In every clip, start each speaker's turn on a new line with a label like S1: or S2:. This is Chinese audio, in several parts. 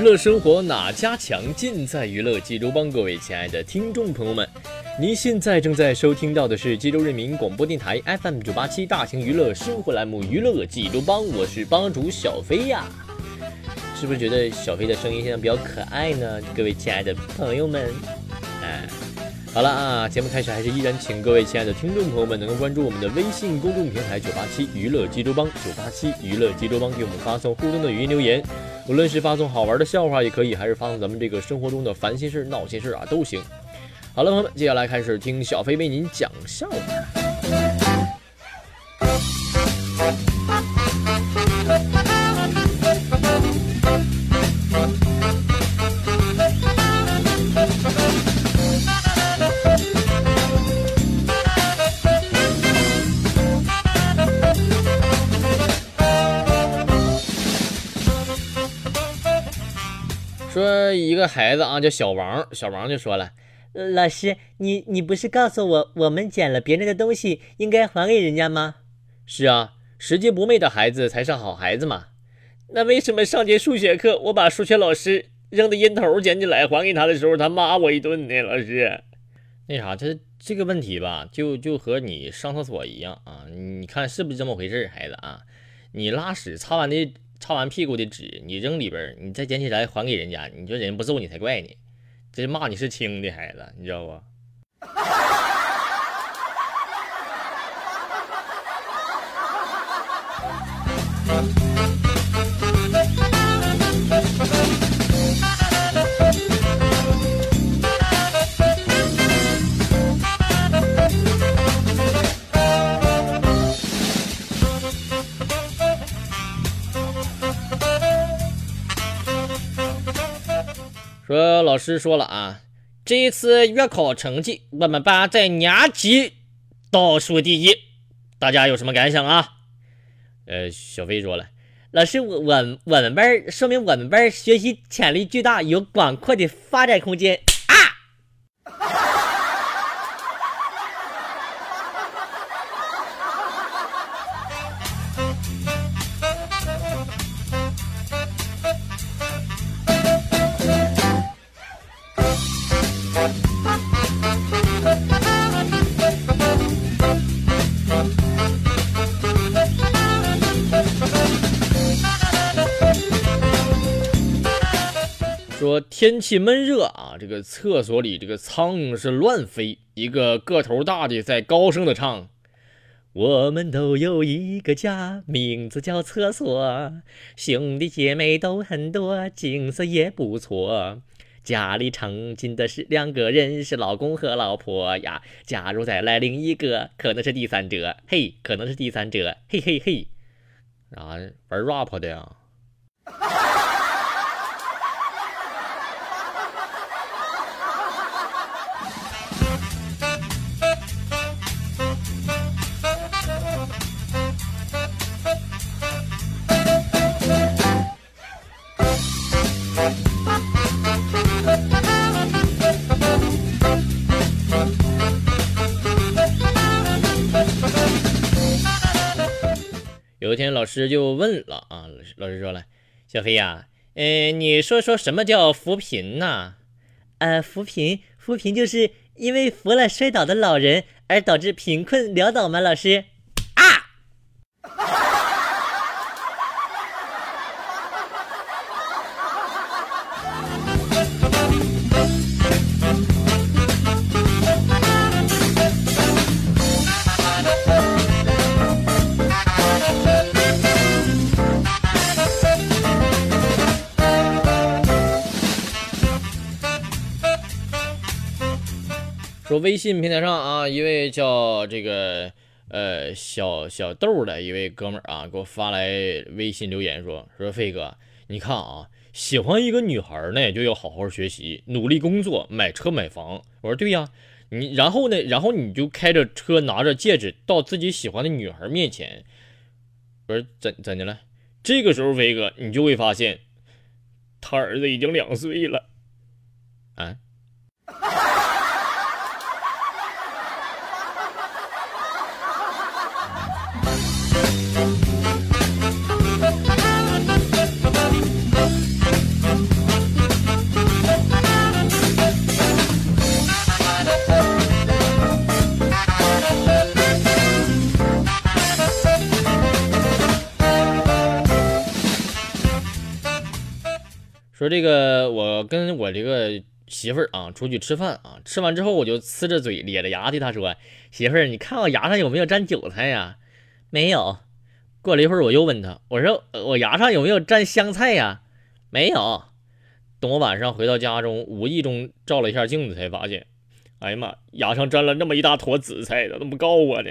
S1: 娱乐生活哪家强？尽在娱乐济州帮。各位亲爱的听众朋友们，您现在正在收听到的是济州人民广播电台 FM 九八七大型娱乐生活栏目《娱乐济州帮》，我是帮主小飞呀。是不是觉得小飞的声音现在比较可爱呢？各位亲爱的朋友们，哎，好了啊，节目开始还是依然请各位亲爱的听众朋友们能够关注我们的微信公众平台九八七娱乐济州帮，九八七娱乐济州帮，给我们发送互动的语音留言。无论是发送好玩的笑话也可以，还是发送咱们这个生活中的烦心事、闹心事啊，都行。好了，朋友们，接下来开始听小飞为您讲笑话。个孩子啊，叫小王，小王就说了。
S2: 老师，你你不是告诉我，我们捡了别人的东西，应该还给人家吗？
S1: 是啊，拾金不昧的孩子才是好孩子嘛。那为什么上节数学课，我把数学老师扔的烟头捡起来还给他的时候，他骂我一顿呢？老师，那啥，这这个问题吧，就就和你上厕所一样啊，你看是不是这么回事孩子啊，你拉屎擦完的擦完屁股的纸，你扔里边，你再捡起来还给人家，你说人不揍你才怪呢。这骂你是轻的孩子，你知道不？说老师说了啊，这一次月考成绩，我们班在年级倒数第一，大家有什么感想啊？呃，小飞说了，
S2: 老师，我我我们班说明我们班学习潜力巨大，有广阔的发展空间啊！
S1: 天气闷热啊，这个厕所里这个苍蝇是乱飞，一个个头大的在高声的唱：“我们都有一个家，名字叫厕所，兄弟姐妹都很多，景色也不错。家里常进的是两个人，是老公和老婆呀。假如再来另一个，可能是第三者，嘿，可能是第三者，嘿嘿嘿。啊，玩 rap 的呀。”师就问了啊，老师说了，小黑呀，嗯，你说说什么叫扶贫呢？
S2: 呃，扶贫，扶贫就是因为扶了摔倒的老人而导致贫困潦倒吗？老师
S1: 说微信平台上啊，一位叫这个呃小小豆的一位哥们儿啊，给我发来微信留言说说飞哥，你看啊，喜欢一个女孩呢，就要好好学习，努力工作，买车买房。我说对呀，你然后呢，然后你就开着车，拿着戒指到自己喜欢的女孩面前。我说怎怎的了？这个时候飞哥，你就会发现，他儿子已经两岁了。啊。说这个，我跟我这个媳妇儿啊出去吃饭啊，吃完之后我就呲着嘴咧着牙对她说：“媳妇儿，你看我牙上有没有沾韭菜呀？”没有。过了一会儿我又问他：“我说我牙上有没有沾香菜呀？”没有。等我晚上回到家中，无意中照了一下镜子，才发现，哎呀妈，牙上沾了那么一大坨紫菜，咋那么告我呢？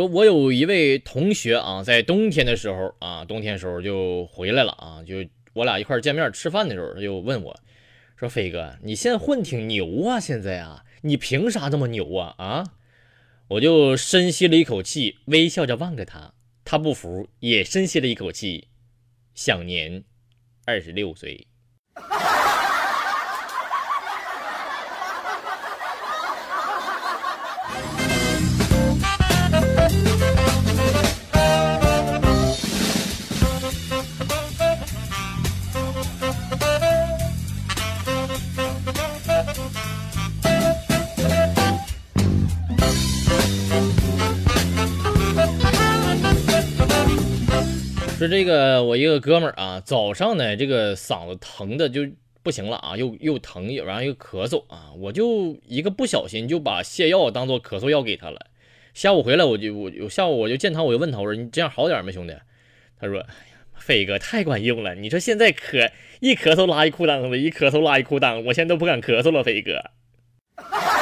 S1: 说，我有一位同学啊，在冬天的时候啊，冬天时候就回来了啊，就我俩一块见面吃饭的时候，他就问我，说飞哥，你现在混挺牛啊，现在啊，你凭啥这么牛啊？啊？我就深吸了一口气，微笑着望着他，他不服，也深吸了一口气，享年二十六岁。说这个，我一个哥们儿啊，早上呢，这个嗓子疼的就不行了啊，又又疼，然后又咳嗽啊，我就一个不小心就把泻药当做咳嗽药给他了。下午回来，我就我我下午我就见他，我就问他，我说你这样好点没，兄弟？他说，飞哥太管用了，你说现在咳一咳嗽拉一裤裆子，一咳嗽拉一裤裆，我现在都不敢咳嗽了，飞哥。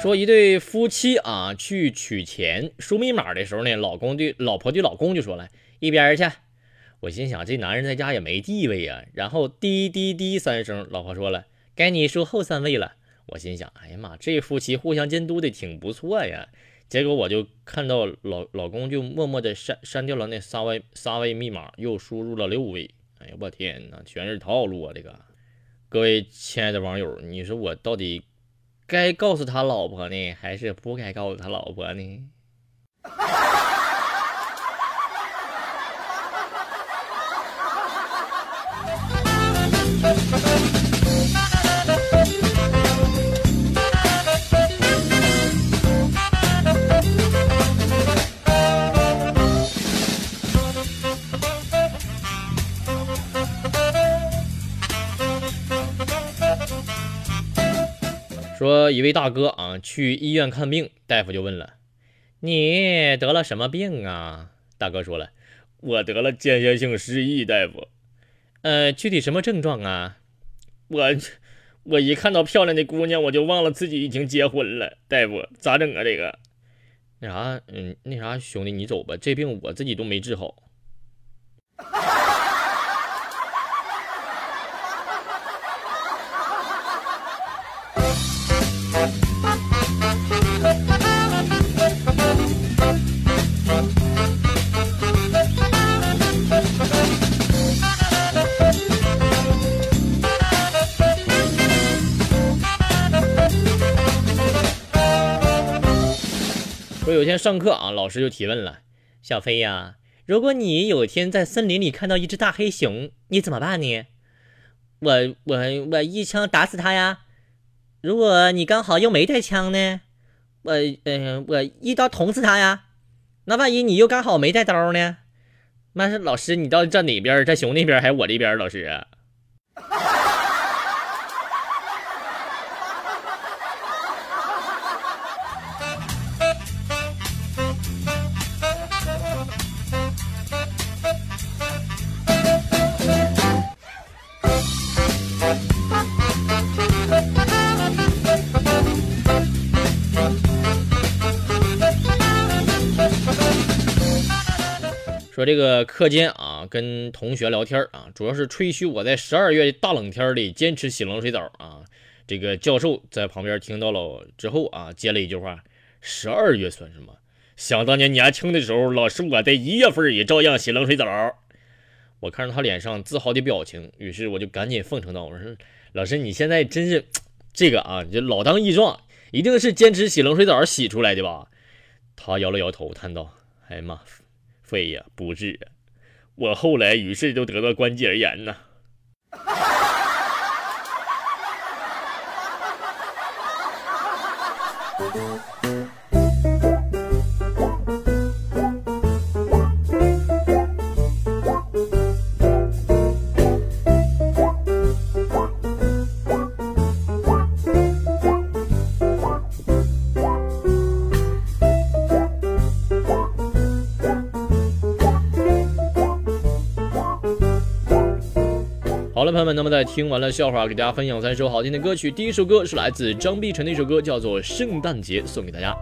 S1: 说一对夫妻啊，去取钱输密码的时候呢，老公对老婆对老公就说了一边去。我心想这男人在家也没地位呀。然后滴滴滴三声，老婆说了该你输后三位了。我心想哎呀妈，这夫妻互相监督的挺不错呀。结果我就看到老老公就默默的删删掉了那三位三位密码，又输入了六位。哎呀我天哪，全是套路啊！这个各位亲爱的网友，你说我到底？该告诉他老婆呢，还是不该告诉他老婆呢？说一位大哥啊，去医院看病，大夫就问了：“你得了什么病啊？”大哥说了：“我得了间歇性失忆。”大夫，呃，具体什么症状啊？我我一看到漂亮的姑娘，我就忘了自己已经结婚了。大夫，咋整啊？这个那啥，嗯，那啥，兄弟，你走吧，这病我自己都没治好。说有一天上课啊，老师就提问了：“
S2: 小飞呀，如果你有一天在森林里看到一只大黑熊，你怎么办呢？”“
S3: 我我我一枪打死它呀。”“
S2: 如果你刚好又没带枪呢？”“
S3: 我嗯，我一刀捅死它呀。”“
S2: 那万一你又刚好没带刀呢？”“
S1: 那是老师，你到底站哪边？在熊那边还是我这边？”老师。说这个课间啊，跟同学聊天啊，主要是吹嘘我在十二月大冷天里坚持洗冷水澡啊。这个教授在旁边听到了之后啊，接了一句话：“十二月算什么？想当年年轻的时候，老师我在一月份也照样洗冷水澡。”我看着他脸上自豪的表情，于是我就赶紧奉承道：“我说老师，你现在真是这个啊，你就老当益壮，一定是坚持洗冷水澡洗出来的吧？”他摇了摇头，叹道：“哎呀妈！”肺呀，不治啊！我后来于是就得了关节炎呐。那么在听完了笑话，给大家分享三首好听的歌曲。第一首歌是来自张碧晨的一首歌，叫做《圣诞节》，送给大家。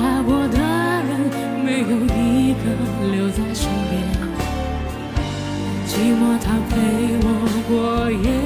S4: 爱过的人，没有一个留在身边，寂寞它陪我过夜。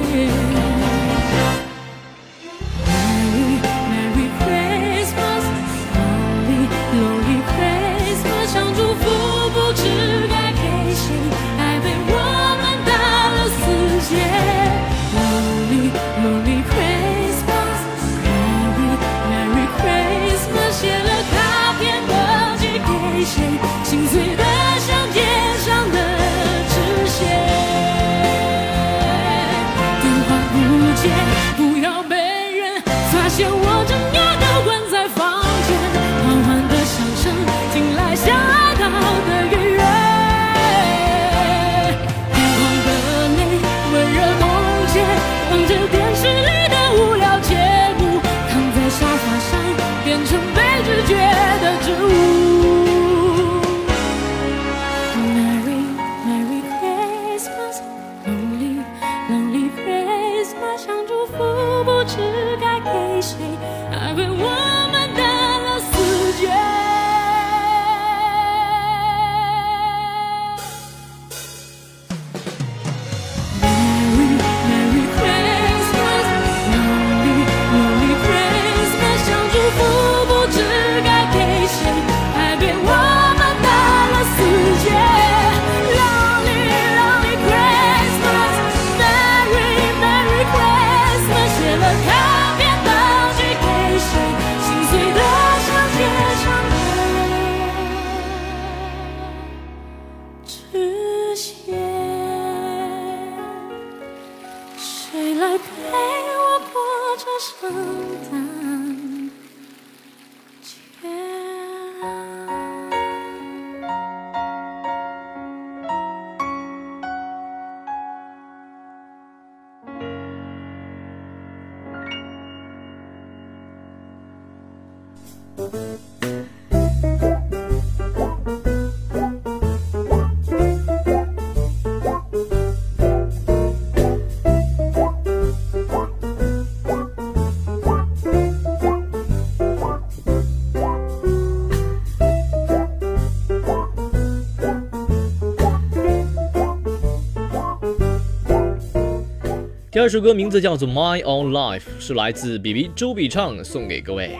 S1: 第二首歌名字叫做《My Own Life》，是来自 B B 周笔畅，送给各位。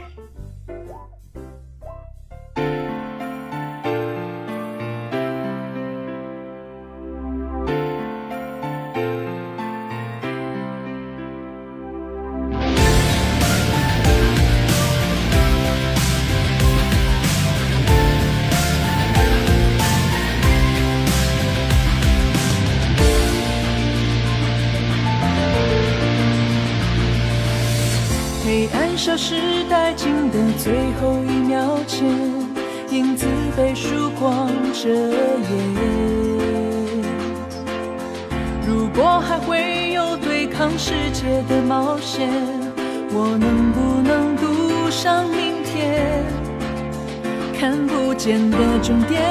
S5: 看不见的终点，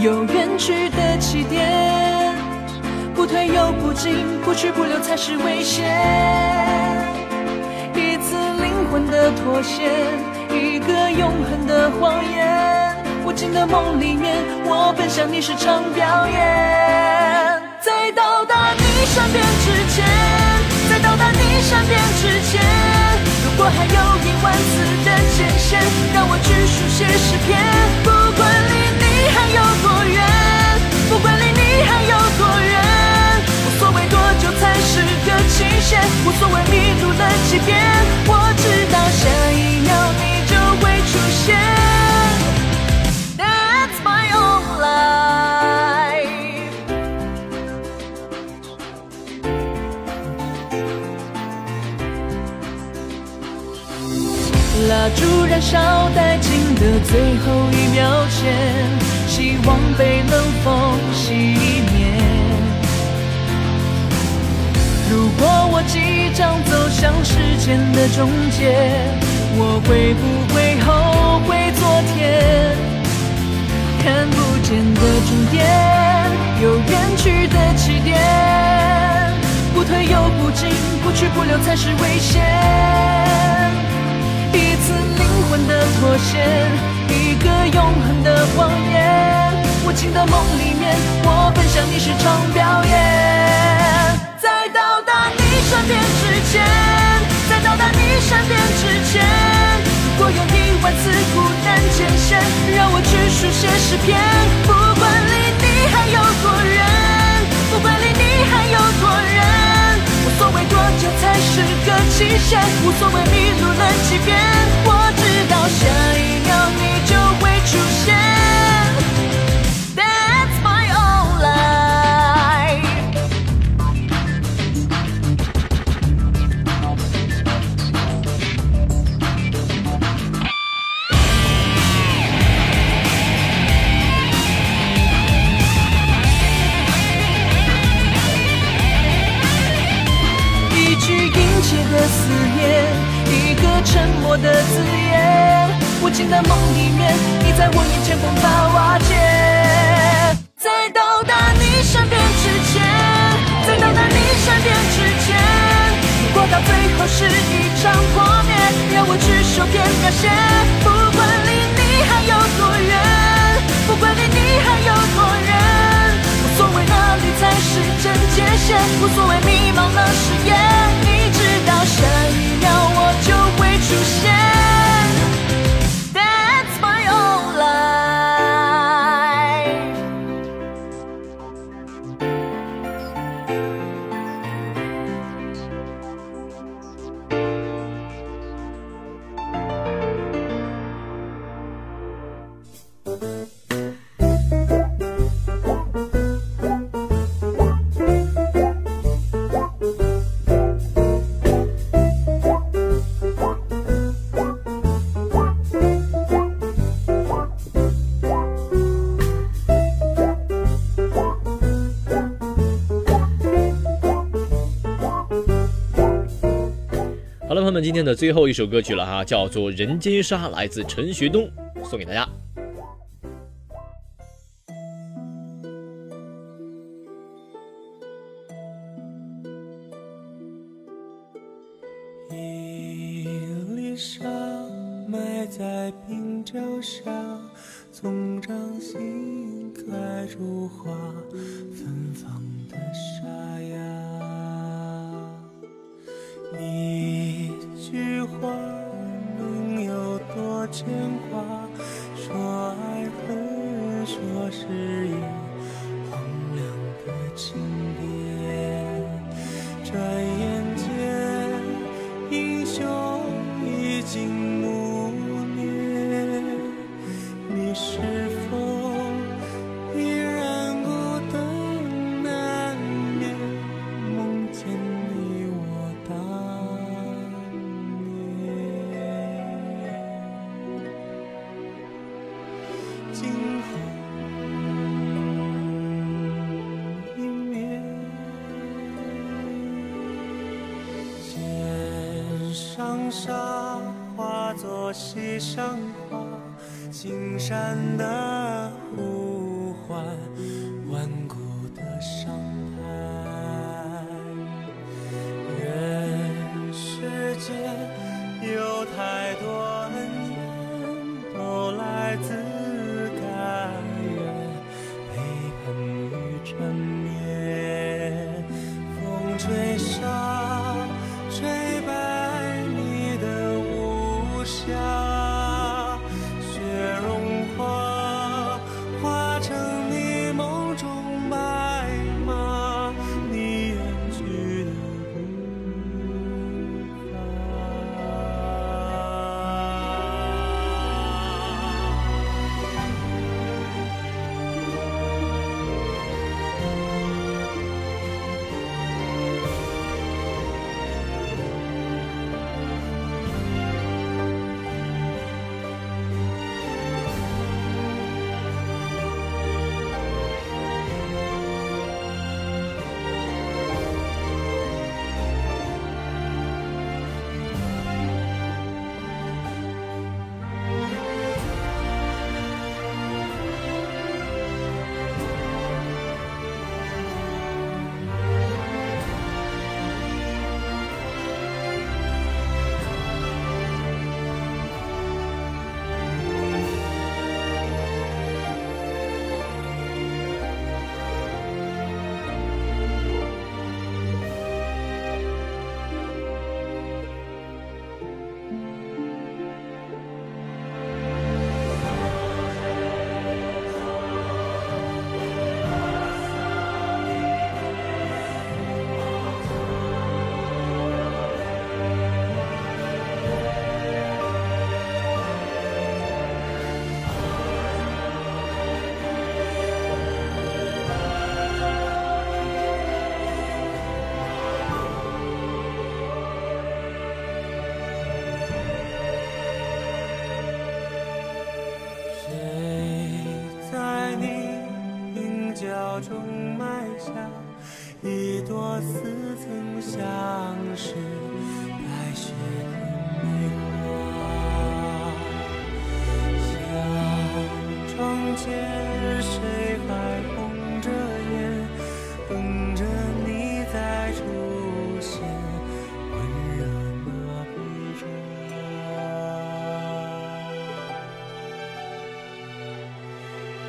S5: 有远去的起点，不退又不进，不去不留才是危险。一次灵魂的妥协，一个永恒的谎言。无尽的梦里面，我奔向你是场表演。在到达你身边之前，在到达你身边之前，如果还有一万次的艰险，让我去书写诗篇。不管离你还有多远，不管离你还有多远，无所谓多久才是个期限，无所谓迷路了几遍，我知道下一秒你就会出现。蜡烛燃烧殆尽的最后一秒前，希望被冷风熄灭。如果我即将走向时间的终结，我会不会后悔昨天？看不见的终点，有远去的起点，不退又不进，不去不留才是危险。的妥协，一个永恒的谎言。无情的梦里面，我奔向你是场表演。在到达你身边之前，在到达你身边之前，如果有一万次孤单艰险，让我去书写诗篇。不管离你还有多远，是个期限，无所谓迷路了几遍。我知道下一秒你就会出的梦里面，你在我眼前无法瓦解。在到达你身边之前，在到达你身边之前，如果到最后是一场破灭，让我去受点感谢。不管离你还有多远，不管离你还有多远。无所谓哪里才是真界限，无所谓迷茫了誓言。你知道下一秒我就会出现。
S1: 今天的最后一首歌曲了哈叫做人间沙来自陈学冬送给大家。
S6: 是一荒凉的庆典。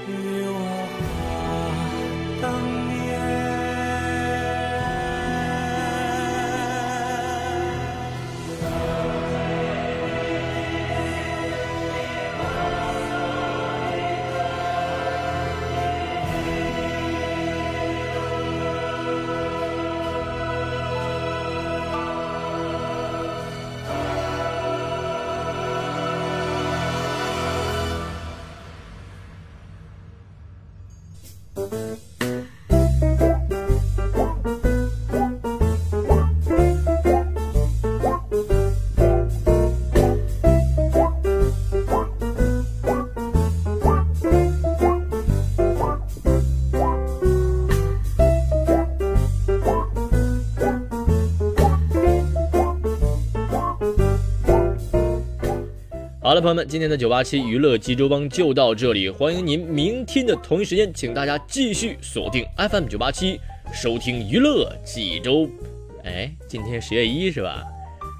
S6: you.
S1: 好了，朋友们，今天的九八七娱乐济州帮就到这里，欢迎您明天的同一时间，请大家继续锁定 FM 九八七收听娱乐济州。哎，今天十月一是吧？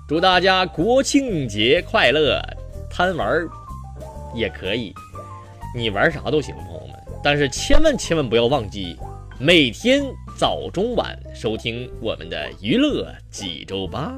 S1: 祝大家国庆节快乐！贪玩也可以，你玩啥都行，朋友们，但是千万千万不要忘记每天早中晚收听我们的娱乐济州吧。